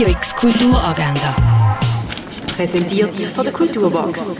Radio X Kulturagenda. Präsentiert von der Kulturbox.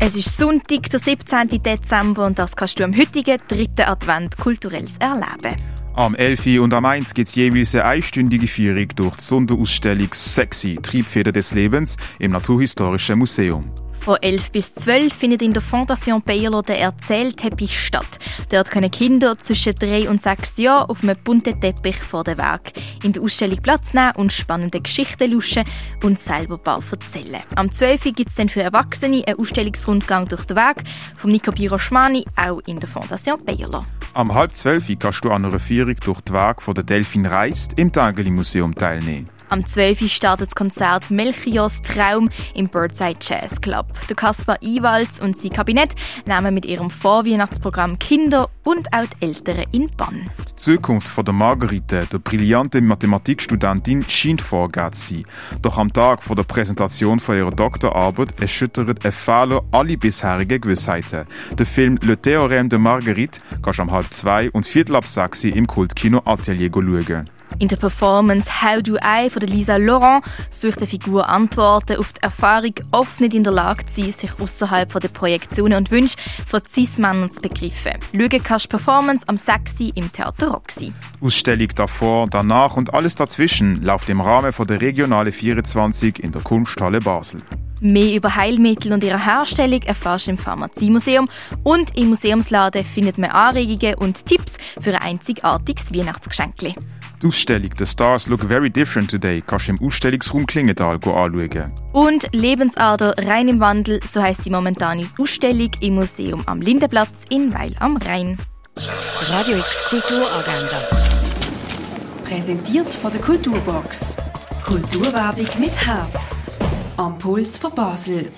Es ist Sonntag, der 17. Dezember und das kannst du am heutigen dritten Advent kulturelles erleben. Am 11. und am 1 gibt es jeweils eine einstündige Führung durch die Sonderausstellung Sexy, Triebfeder des Lebens im Naturhistorischen Museum. Von 11 bis 12 findet in der Fondation Bayerlo der Erzählteppich statt. Dort können Kinder zwischen 3 und 6 Jahren auf einem bunten Teppich vor dem Werk in der Ausstellung Platz nehmen und spannende Geschichten luschen und selber ein paar erzählen. Am 12. gibt es dann für Erwachsene einen Ausstellungsrundgang durch den Werk vom Nico Biroschmani, auch in der Fondation Bayerlo. Am halb 12 kannst du an einer Führung durch das Werk von der Delfin Reist im Tageli Museum teilnehmen. Am 12. startet das Konzert Melchios Traum im Birdside Jazz Club. Der Kaspar Iwalz und sein Kabinett nehmen mit ihrem Vorweihnachtsprogramm Kinder und auch die Eltern in Bann. Die Zukunft von der Margarite, der brillanten Mathematikstudentin, scheint vorgegeben zu sein. Doch am Tag vor der Präsentation von ihrer Doktorarbeit erschüttert ein Fehler alle bisherigen Gewissheiten. Der Film Le Théorème de Marguerite kannst du am halb zwei und viertel ab sechs im Kultkino Atelier schauen. In der Performance How Do I von Lisa Laurent sucht die Figur Antworten auf die Erfahrung, oft nicht in der Lage zu sein, sich außerhalb der Projektionen und Wünsche von Cis-Männern zu begreifen. Schauen kannst du Performance am 6. im Theater Roxy. Ausstellung davor, danach und alles dazwischen läuft im Rahmen von der Regionale 24 in der Kunsthalle Basel. Mehr über Heilmittel und ihre Herstellung erfährst du im Pharmaziemuseum und im Museumsladen findet man Anregungen und Tipps für ein einzigartiges Weihnachtsgeschenk. Die Ausstellung «The Stars Look Very Different Today» kannst du im Ausstellungsraum Klingenthal anschauen. Und Lebensader rein im Wandel, so heisst die momentane Ausstellung im Museum am Lindenplatz in Weil am Rhein. Radio X Kulturagenda. Präsentiert von der Kulturbox. Kulturwerbung mit Herz. Am Puls von Basel.